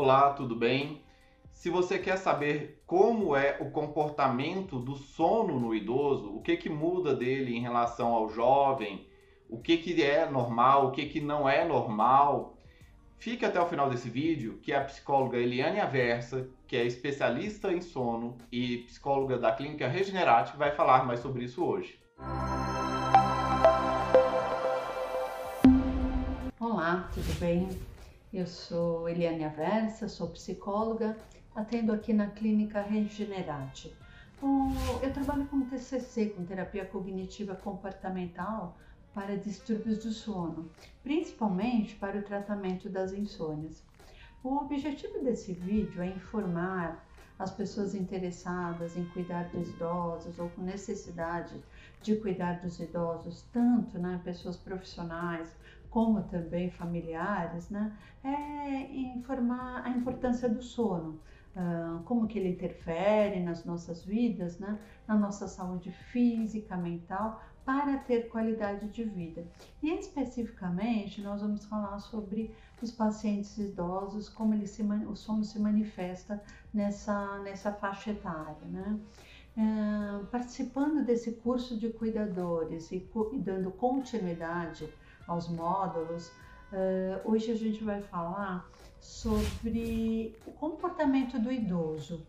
Olá, tudo bem? Se você quer saber como é o comportamento do sono no idoso, o que, que muda dele em relação ao jovem, o que, que é normal, o que, que não é normal, fique até o final desse vídeo que a psicóloga Eliane Aversa, que é especialista em sono e psicóloga da clínica Regenerate, vai falar mais sobre isso hoje. Olá, tudo bem? Eu sou Eliane Aversa, sou psicóloga, atendo aqui na clínica Regenerate. Eu trabalho com TCC, com terapia cognitiva comportamental, para distúrbios do sono, principalmente para o tratamento das insônias. O objetivo desse vídeo é informar as pessoas interessadas em cuidar dos idosos ou com necessidade de cuidar dos idosos, tanto né, pessoas profissionais como também familiares, né, é informar a importância do sono, uh, como que ele interfere nas nossas vidas, né, na nossa saúde física, mental, para ter qualidade de vida. E especificamente nós vamos falar sobre os pacientes idosos, como ele se, o sono se manifesta nessa, nessa faixa etária, né? Uh, participando desse curso de cuidadores e, e dando continuidade aos módulos, uh, hoje a gente vai falar sobre o comportamento do idoso.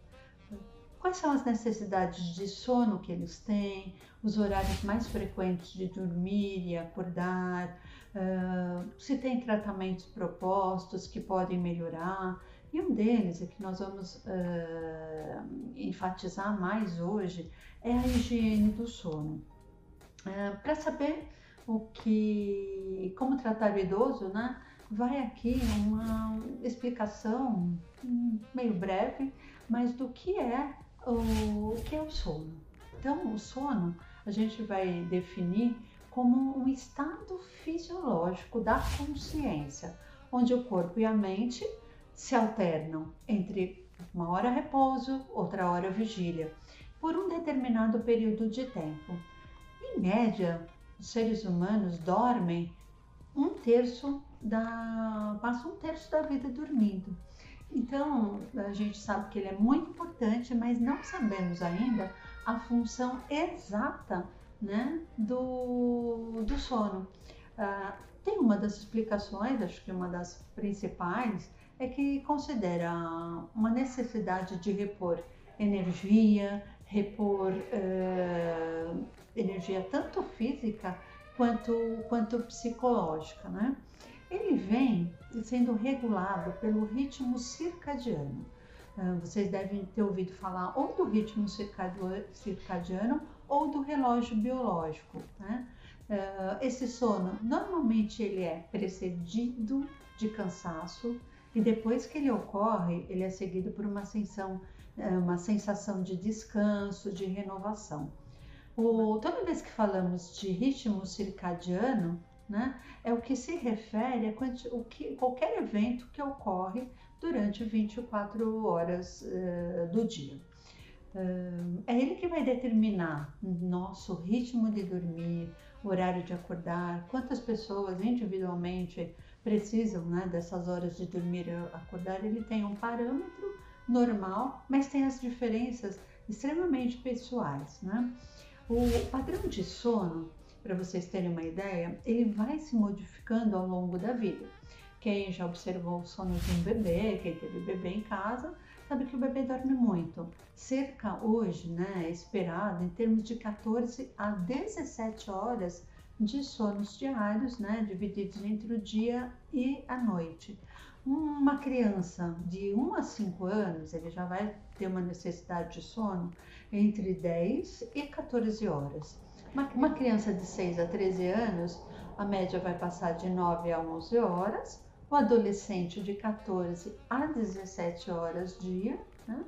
Quais são as necessidades de sono que eles têm, os horários mais frequentes de dormir e acordar, uh, se tem tratamentos propostos que podem melhorar. E um deles, é que nós vamos uh, enfatizar mais hoje, é a higiene do sono. Para saber o que, como tratar o idoso, né? Vai aqui uma explicação meio breve, mas do que é o, o que é o sono. Então, o sono a gente vai definir como um estado fisiológico da consciência, onde o corpo e a mente se alternam entre uma hora repouso, outra hora vigília, por um determinado período de tempo. Em média, os seres humanos dormem um terço da. passam um terço da vida dormindo. Então, a gente sabe que ele é muito importante, mas não sabemos ainda a função exata né, do, do sono. Uh, tem uma das explicações, acho que uma das principais, é que considera uma necessidade de repor energia, repor uh, energia tanto física quanto, quanto psicológica, né? Ele vem sendo regulado pelo ritmo circadiano. Uh, vocês devem ter ouvido falar ou do ritmo circadiano ou do relógio biológico, né? Uh, esse sono normalmente ele é precedido de cansaço e depois que ele ocorre, ele é seguido por uma sensação, uma sensação de descanso, de renovação. O, toda vez que falamos de ritmo circadiano, né, é o que se refere a o que, qualquer evento que ocorre durante 24 horas uh, do dia. Uh, é ele que vai determinar nosso ritmo de dormir, horário de acordar, quantas pessoas individualmente precisam né, dessas horas de dormir e acordar. Ele tem um parâmetro normal, mas tem as diferenças extremamente pessoais. Né? O padrão de sono, para vocês terem uma ideia, ele vai se modificando ao longo da vida. Quem já observou o sono de um bebê, quem teve bebê em casa, sabe que o bebê dorme muito. Cerca hoje, né, é esperado em termos de 14 a 17 horas de sonos diários, né, divididos entre o dia e a noite. Uma criança de 1 a 5 anos, ele já vai ter uma necessidade de sono entre 10 e 14 horas. Uma, uma criança de 6 a 13 anos, a média vai passar de 9 a 11 horas. O adolescente de 14 a 17 horas dia. Né?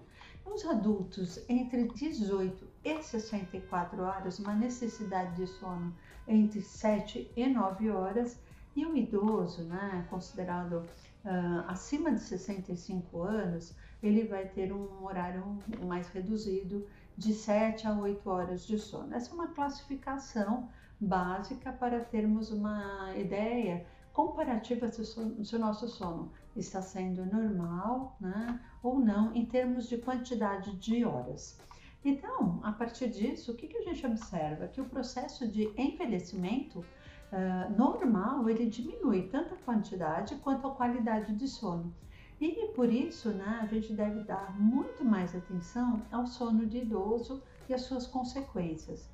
Os adultos entre 18 e 64 horas, uma necessidade de sono entre 7 e 9 horas. E o idoso, né, considerado uh, acima de 65 anos, ele vai ter um horário mais reduzido de 7 a 8 horas de sono. Essa é uma classificação básica para termos uma ideia comparativa se o nosso sono está sendo normal né, ou não em termos de quantidade de horas. Então, a partir disso, o que, que a gente observa? Que o processo de envelhecimento uh, normal ele diminui tanto a quantidade quanto a qualidade de sono. E por isso, né, a gente deve dar muito mais atenção ao sono de idoso e as suas consequências.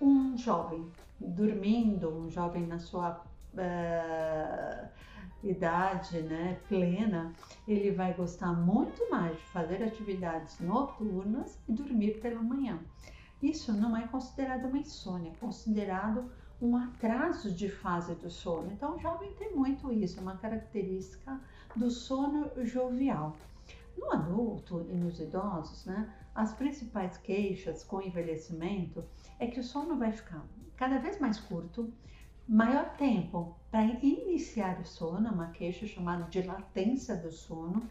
Um jovem dormindo, um jovem na sua uh, idade né, plena, ele vai gostar muito mais de fazer atividades noturnas e dormir pela manhã. Isso não é considerado uma insônia, é considerado um atraso de fase do sono. Então, o jovem tem muito isso, é uma característica do sono jovial. No adulto e nos idosos, né, as principais queixas com envelhecimento é que o sono vai ficar cada vez mais curto, maior tempo para iniciar o sono, uma queixa chamada de latência do sono.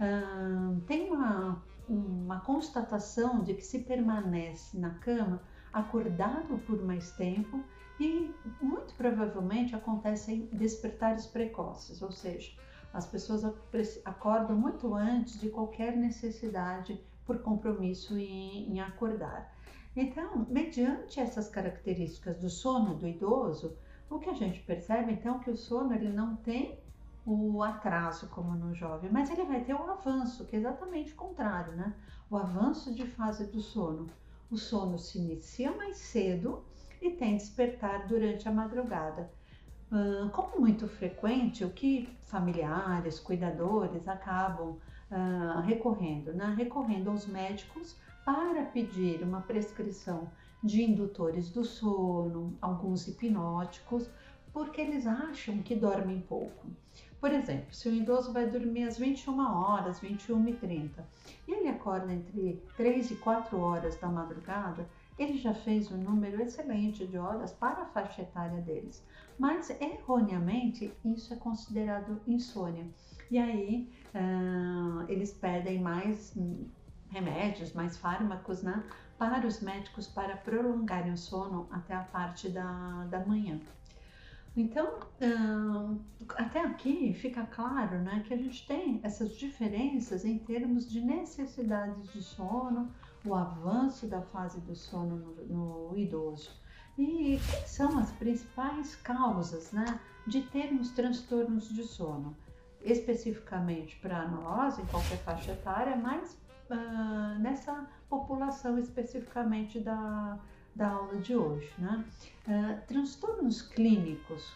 Uh, tem uma, uma constatação de que se permanece na cama acordado por mais tempo e muito provavelmente acontecem despertares precoces, ou seja, as pessoas acordam muito antes de qualquer necessidade por compromisso em, em acordar. Então, mediante essas características do sono do idoso, o que a gente percebe então é que o sono ele não tem o atraso como no jovem, mas ele vai ter um avanço, que é exatamente o contrário, né? O avanço de fase do sono. O sono se inicia mais cedo e tem despertar durante a madrugada. como muito frequente, o que familiares, cuidadores acabam recorrendo, né? Recorrendo aos médicos para pedir uma prescrição de indutores do sono, alguns hipnóticos, porque eles acham que dormem pouco. Por exemplo, se o idoso vai dormir às 21 horas, 21 e 30, e ele acorda entre 3 e 4 horas da madrugada, ele já fez um número excelente de horas para a faixa etária deles. Mas, erroneamente, isso é considerado insônia. E aí, uh, eles pedem mais remédios, mais fármacos, né? para os médicos para prolongarem o sono até a parte da, da manhã. Então, até aqui fica claro né, que a gente tem essas diferenças em termos de necessidades de sono, o avanço da fase do sono no, no idoso. E quais são as principais causas né, de termos transtornos de sono? Especificamente para nós, em qualquer faixa etária, mas uh, nessa população especificamente da, da aula de hoje. Né? Uh, transtornos clínicos,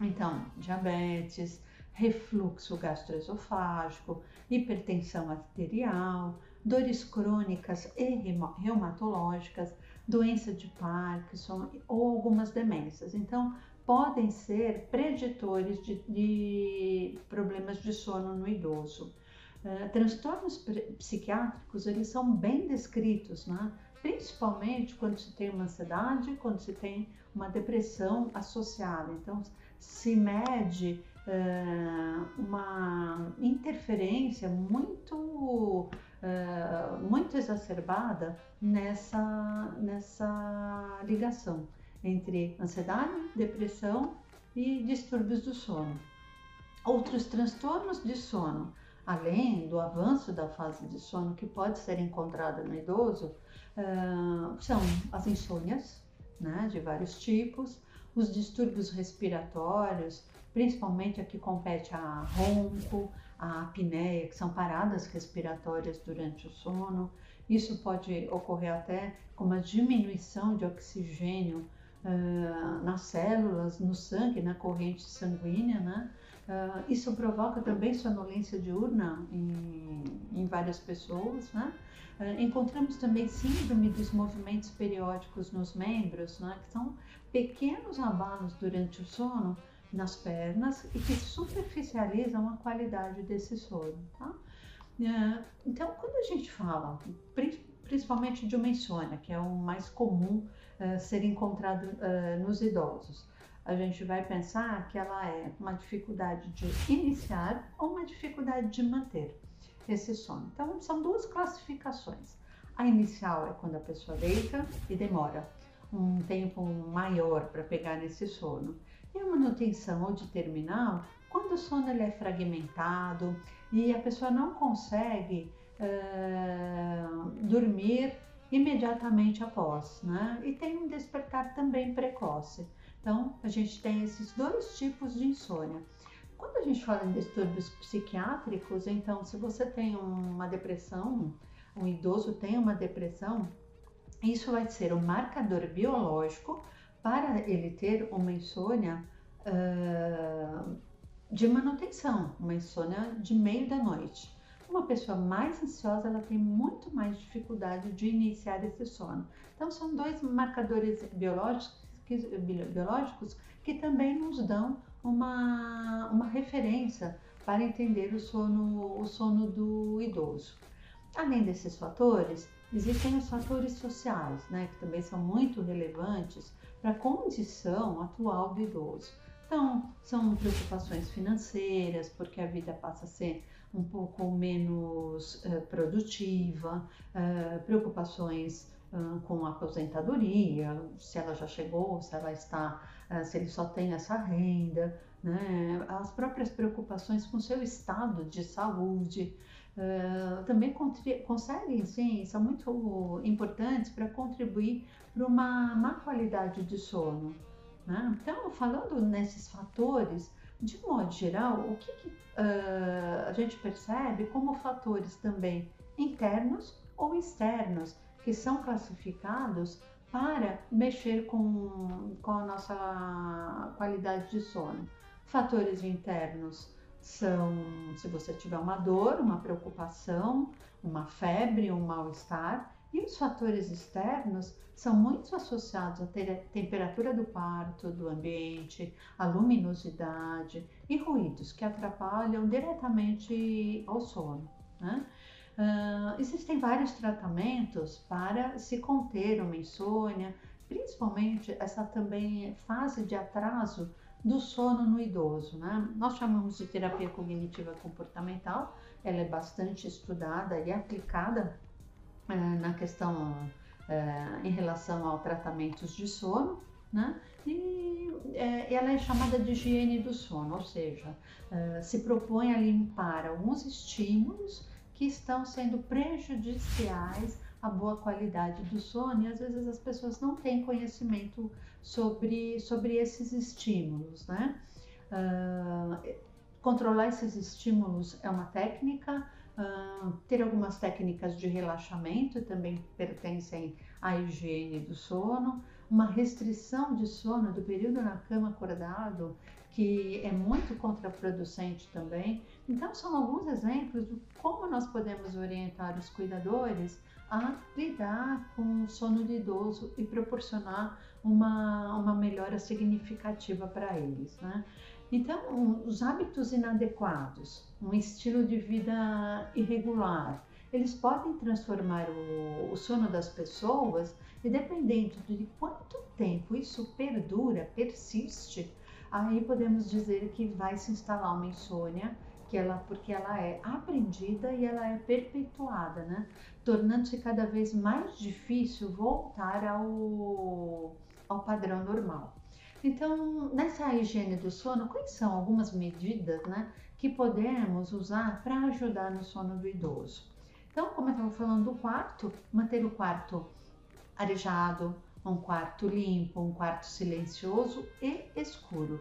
então, diabetes, refluxo gastroesofágico, hipertensão arterial, dores crônicas e reumatológicas, doença de Parkinson ou algumas demências. Então, podem ser preditores de, de problemas de sono no idoso. Uh, transtornos psiquiátricos, eles são bem descritos, né? principalmente quando se tem uma ansiedade, quando se tem uma depressão associada. Então, se mede uh, uma interferência muito, uh, muito exacerbada nessa, nessa ligação entre ansiedade, depressão e distúrbios do sono. Outros transtornos de sono além do avanço da fase de sono que pode ser encontrada no idoso, uh, são as insônias, né, de vários tipos, os distúrbios respiratórios, principalmente a que compete a ronco, a apneia, que são paradas respiratórias durante o sono. Isso pode ocorrer até com uma diminuição de oxigênio uh, nas células, no sangue, na corrente sanguínea, né? Uh, isso provoca também sonolência diurna em, em várias pessoas, né? Uh, encontramos também síndrome dos movimentos periódicos nos membros, né? que são pequenos abalos durante o sono nas pernas e que superficializam a qualidade desse sono. Tá? Uh, então, quando a gente fala, principalmente de uma insônia, que é o mais comum ser encontrado nos idosos, a gente vai pensar que ela é uma dificuldade de iniciar ou uma dificuldade de manter esse sono. Então, são duas classificações. A inicial é quando a pessoa deita e demora um tempo maior para pegar nesse sono. E a manutenção ou de terminal, Quando o sono ele é fragmentado e a pessoa não consegue uh, dormir imediatamente após, né? E tem um despertar também precoce. Então, a gente tem esses dois tipos de insônia. Quando a gente fala em distúrbios psiquiátricos, então, se você tem uma depressão, um idoso tem uma depressão, isso vai ser um marcador biológico para ele ter uma insônia uh, de manutenção, uma insônia de meio da noite. Uma pessoa mais ansiosa, ela tem muito mais dificuldade de iniciar esse sono. Então, são dois marcadores biológicos que, biológicos que também nos dão uma, uma referência para entender o sono, o sono do idoso. Além desses fatores, existem os fatores sociais, né, que também são muito relevantes para a condição atual do idoso. Então, são preocupações financeiras, porque a vida passa a ser um pouco menos uh, produtiva, uh, preocupações uh, com a aposentadoria, se ela já chegou, se ela está, se ele só tem essa renda, né? as próprias preocupações com seu estado de saúde. Também conseguem, sim, são muito importantes para contribuir para uma má qualidade de sono. Né? Então, falando nesses fatores, de modo geral, o que, que uh, a gente percebe como fatores também internos ou externos que são classificados para mexer com, com a nossa qualidade de sono. Fatores internos são se você tiver uma dor, uma preocupação, uma febre, um mal-estar, e os fatores externos são muito associados à temperatura do quarto, do ambiente, à luminosidade e ruídos que atrapalham diretamente ao sono. Né? Uh, existem vários tratamentos para se conter uma insônia, principalmente essa também fase de atraso do sono no idoso. Né? Nós chamamos de terapia cognitiva comportamental, ela é bastante estudada e aplicada é, na questão é, em relação ao tratamentos de sono, né? E é, ela é chamada de higiene do sono, ou seja, se propõe a limpar alguns estímulos que estão sendo prejudiciais à boa qualidade do sono e às vezes as pessoas não têm conhecimento sobre, sobre esses estímulos, né? Uh, controlar esses estímulos é uma técnica, Uh, ter algumas técnicas de relaxamento também pertencem à higiene do sono, uma restrição de sono do período na cama acordado, que é muito contraproducente também. Então, são alguns exemplos de como nós podemos orientar os cuidadores a lidar com o sono do idoso e proporcionar uma, uma melhora significativa para eles. Né? Então, os hábitos inadequados, um estilo de vida irregular, eles podem transformar o, o, sono das pessoas e dependendo de quanto tempo isso perdura, persiste, aí podemos dizer que vai se instalar uma insônia, que ela, porque ela é aprendida e ela é perpetuada, né? tornando-se cada vez mais difícil voltar ao, ao padrão normal. Então, nessa higiene do sono, quais são algumas medidas né, que podemos usar para ajudar no sono do idoso? Então, como eu estava falando do quarto, manter o quarto arejado, um quarto limpo, um quarto silencioso e escuro.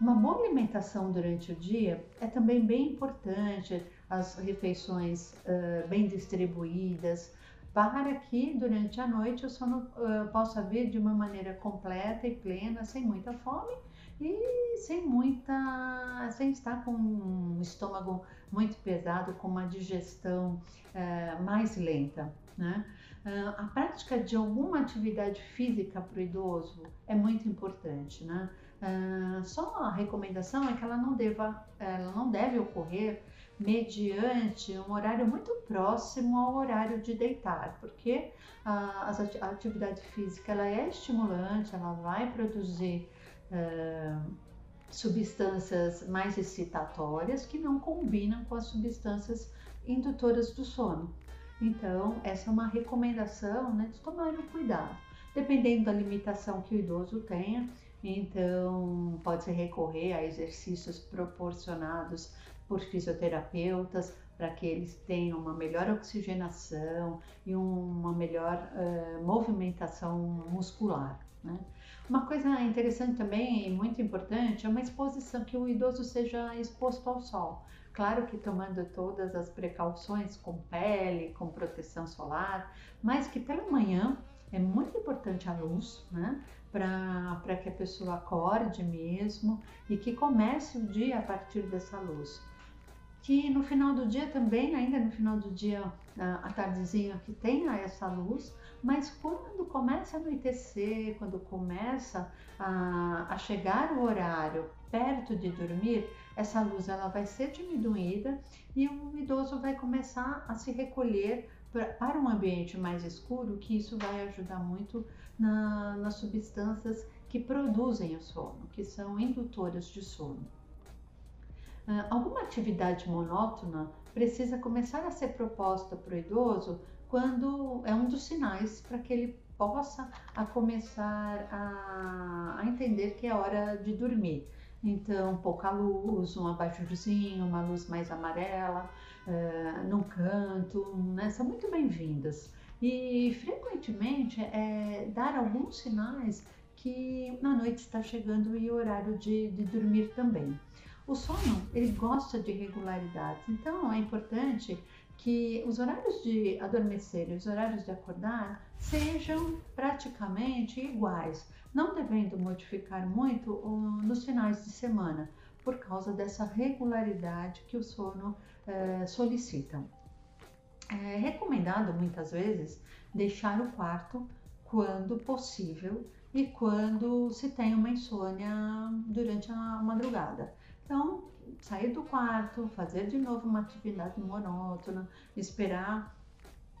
Uma boa alimentação durante o dia é também bem importante, as refeições uh, bem distribuídas, para que durante a noite o sono uh, possa vir de uma maneira completa e plena, sem muita fome e sem muita, sem estar com um estômago muito pesado, com uma digestão uh, mais lenta, né? Uh, a prática de alguma atividade física para o idoso é muito importante, né? só a recomendação é que ela não deva, ela não deve ocorrer mediante um horário muito próximo ao horário de deitar, porque a, a atividade física ela é estimulante, ela vai produzir uh, substâncias mais excitatórias que não combinam com as substâncias indutoras do sono. Então, essa é uma recomendação né, de tomar um cuidado. Dependendo da limitação que o idoso tenha, Então, pode-se recorrer a exercícios proporcionados por fisioterapeutas para que eles tenham uma melhor oxigenação e uma melhor uh, movimentação muscular. Né? Uma coisa interessante também e muito importante é uma exposição, que o idoso seja exposto ao sol. Claro que tomando todas as precauções com pele, com proteção solar, mas que pela manhã é muito importante a luz, né? Para que a pessoa acorde mesmo e que comece o dia a partir dessa luz que no final do dia também, ainda no final do dia, à tardezinha, que tenha essa luz, mas quando começa a anoitecer, quando começa a, a chegar o horário perto de dormir, essa luz ela vai ser diminuída e o idoso vai começar a se recolher para um ambiente mais escuro, que isso vai ajudar muito na, nas substâncias que produzem o sono, que são indutoras de sono. Ah, alguma atividade monótona precisa começar a ser proposta para o idoso quando é um dos sinais para que ele possa a começar a, a, entender que é hora de dormir. Então, pouca luz, um abajurzinho, uma luz mais amarela, uh, num canto, né? são muito bem-vindas. E frequentemente é dar alguns sinais que na noite está chegando e o horário de, de dormir também. O sono, ele gosta de regularidade, então é importante que os horários de adormecer e os horários de acordar sejam praticamente iguais, não devendo modificar muito nos finais de semana, por causa dessa regularidade que o sono eh, solicita. É recomendado muitas vezes deixar o quarto quando possível e quando se tem uma insônia durante a madrugada. Então, sair do quarto, fazer de novo uma atividade monótona, esperar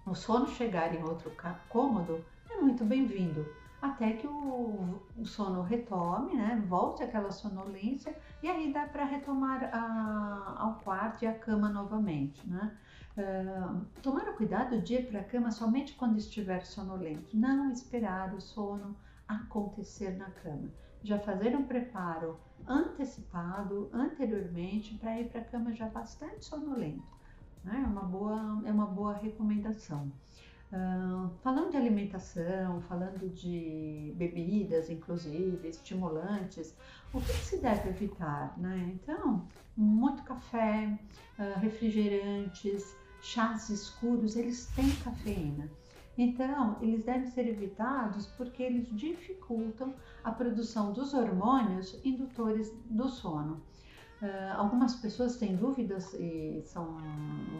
o sono chegar em outro cômodo é muito bem-vindo. Até que o, o, sono retome, né? volte aquela sonolência e aí dá para retomar a, ao quarto e a cama novamente. Né? Uh, tomar cuidado de ir para a cama somente quando estiver sonolento, não esperar o sono acontecer na cama. Já fazer um preparo antecipado anteriormente para ir para a cama já bastante sonolento. Né? É, uma boa, é uma boa recomendação. Falando de alimentação, falando de bebidas, inclusive, estimulantes, o que, que se deve evitar? Né? Então, muito café, uh, refrigerantes, chás escuros, eles têm cafeína. Então, eles devem ser evitados porque eles dificultam a produção dos hormônios indutores do sono. Uh, algumas pessoas têm dúvidas e são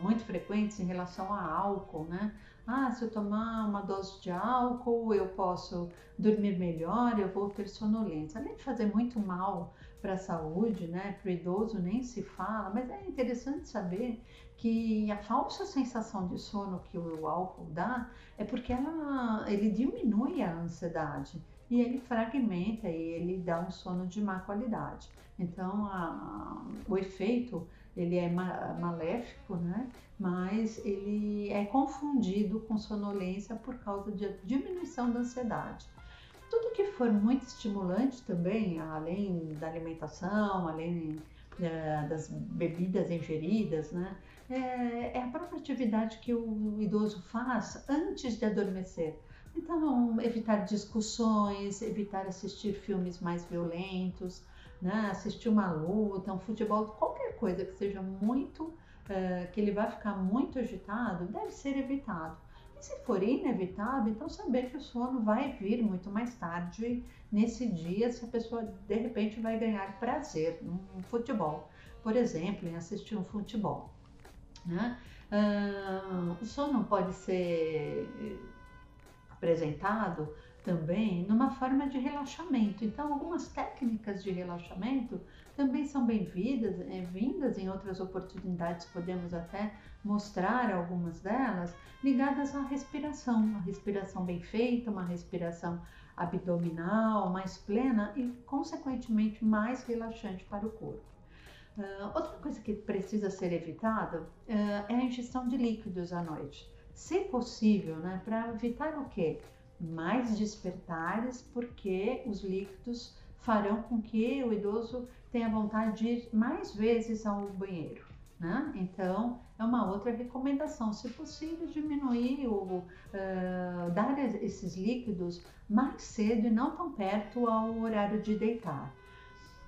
muito frequentes em relação a álcool, né? Ah, se eu tomar uma dose de álcool, eu posso dormir melhor, eu vou ter sonolência. Além de fazer muito mal para a saúde, né? Para o idoso nem se fala, mas é interessante saber que a falsa sensação de sono que o álcool dá é porque ela, ele diminui a ansiedade e ele fragmenta e ele dá um sono de má qualidade. Então, a, o efeito ele é maléfico, né? Mas ele é confundido com sonolência por causa de diminuição da ansiedade. Tudo que for muito estimulante também, além da alimentação, além é, das bebidas ingeridas, né? É, é, a própria atividade que o idoso faz antes de adormecer. Então, evitar discussões, evitar assistir filmes mais violentos, né? assistir uma luta, um futebol, qualquer coisa que seja muito, é, que ele vai ficar muito agitado, deve ser evitado. E se for inevitável, então saber que o sono vai vir muito mais tarde nesse dia, se a pessoa de repente vai ganhar prazer no futebol, por exemplo, em assistir um futebol. Né? Uh, o sono pode ser apresentado também numa forma de relaxamento. Então, algumas técnicas de relaxamento também são bem-vindas, é, vindas em outras oportunidades, podemos até mostrar algumas delas, ligadas à respiração, uma respiração bem feita, uma respiração abdominal mais plena e, consequentemente, mais relaxante para o corpo. Uh, outra coisa que precisa ser evitada uh, é a ingestão de líquidos à noite. Se possível, né, para evitar o quê? Mais despertares, porque os líquidos farão com que o idoso tenha vontade de ir mais vezes ao banheiro. Né? Então, é uma outra recomendação, se possível, diminuir ou uh, dar esses líquidos mais cedo e não tão perto ao horário de deitar.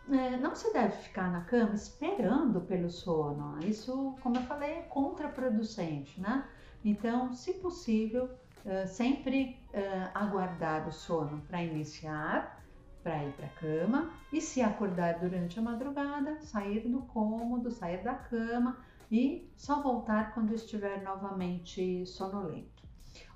Uh, não se deve ficar na cama esperando pelo sono, isso, como eu falei, é contraproducente, né? Então, se possível, uh, sempre aguardar o sono para iniciar para ir para a cama e se acordar durante a madrugada, sair do cômodo, sair da cama e só voltar quando estiver novamente sonolento.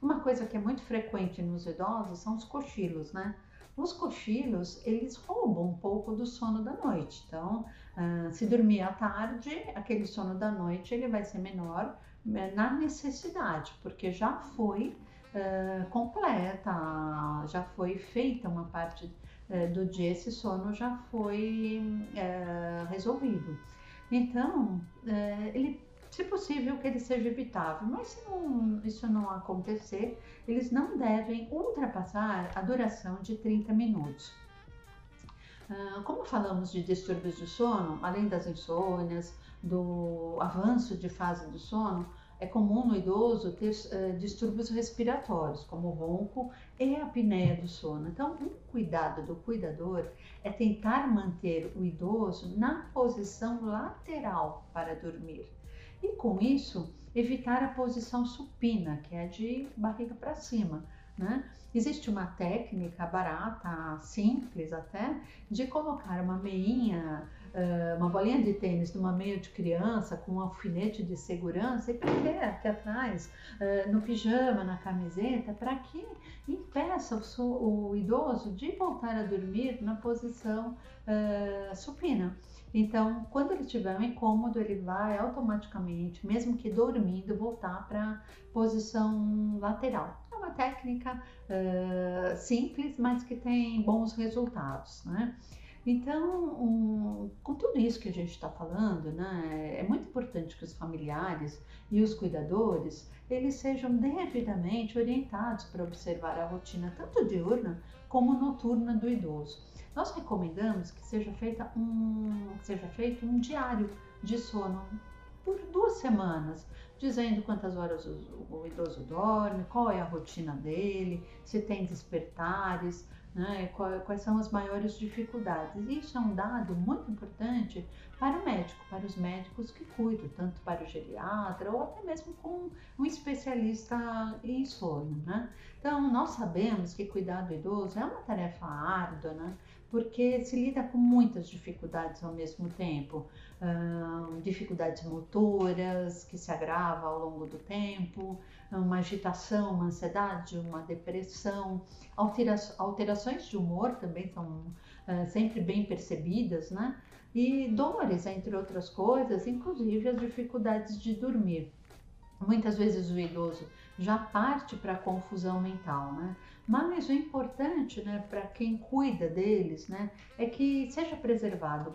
Uma coisa que é muito frequente nos idosos são os cochilos, né? Os cochilos, eles roubam um pouco do sono da noite. Então, uh, se dormir à tarde, aquele sono da noite ele vai ser menor né, na necessidade, porque já foi uh, completa, já foi feita uma parte é, do dia esse sono já foi é, resolvido. Então, ele, se possível que ele seja evitável, mas se não, isso não acontecer, eles não devem ultrapassar a duração de 30 minutos. Ah, como falamos de distúrbios do sono, além das insônias, do avanço de fase do sono, é comum no idoso ter uh, distúrbios respiratórios, como o ronco e a apneia do sono. Então, um cuidado do cuidador é tentar manter o idoso na posição lateral para dormir. E com isso, evitar a posição supina, que é de barriga para cima. Né? Existe uma técnica barata, simples até, de colocar uma meinha uma bolinha de tênis numa meia de criança com um alfinete de segurança e prender aqui atrás, uh, no pijama, na camiseta, para que impeça o, idoso de voltar a dormir na posição uh, supina. Então, quando ele tiver um incômodo, ele vai automaticamente, mesmo que dormindo, voltar para posição lateral. É uma técnica uh, simples, mas que tem bons resultados. Né? Então, um, com tudo isso que a gente está falando, né, é muito importante que os familiares e os cuidadores eles sejam devidamente orientados para observar a rotina tanto diurna como noturna do idoso. Nós recomendamos que seja, feita um, que seja feito um diário de sono por duas semanas, dizendo quantas horas o, o idoso dorme, qual é a rotina dele, se tem despertares, né? Quais são as maiores dificuldades? Isso é um dado muito importante para o médico, para os médicos que cuidam, tanto para o geriatra ou até mesmo com um especialista em sono. Né? Então, nós sabemos que cuidar do idoso é uma tarefa árdua, né? porque se lida com muitas dificuldades ao mesmo tempo. Dificuldades motoras que se agravam ao longo do tempo, uma agitação, uma ansiedade, uma depressão, altera alterações de humor também são uh, sempre bem percebidas, né? E dores, entre outras coisas, inclusive as dificuldades de dormir. Muitas vezes o idoso já parte para a confusão mental, né? Mas o importante, né, para quem cuida deles, né, é que seja preservado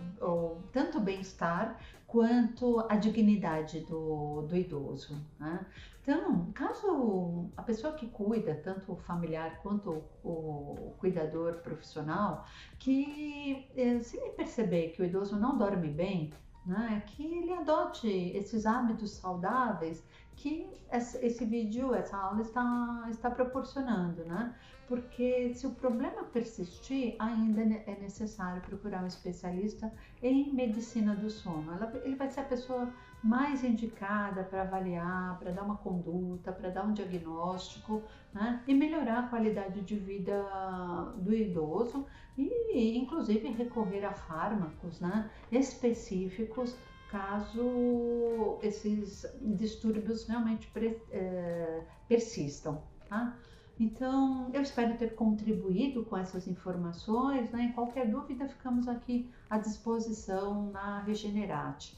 tanto o bem-estar quanto a dignidade do, do idoso. Né? Então, caso a pessoa que cuida, tanto o familiar quanto o, o cuidador profissional, que eh, se perceber que o idoso não dorme bem, né, que ele adote esses hábitos saudáveis que esse vídeo, essa aula está, está proporcionando, né? Porque se o problema persistir, ainda é necessário procurar um especialista em medicina do sono. Ele vai ser a pessoa mais indicada para avaliar, para dar uma conduta, para dar um diagnóstico né? e melhorar a qualidade de vida do idoso e, inclusive, recorrer a fármacos né? específicos caso esses distúrbios realmente é, persistam. Tá? Então, eu espero ter contribuído com essas informações. Né? Qualquer dúvida, ficamos aqui à disposição na Regenerate.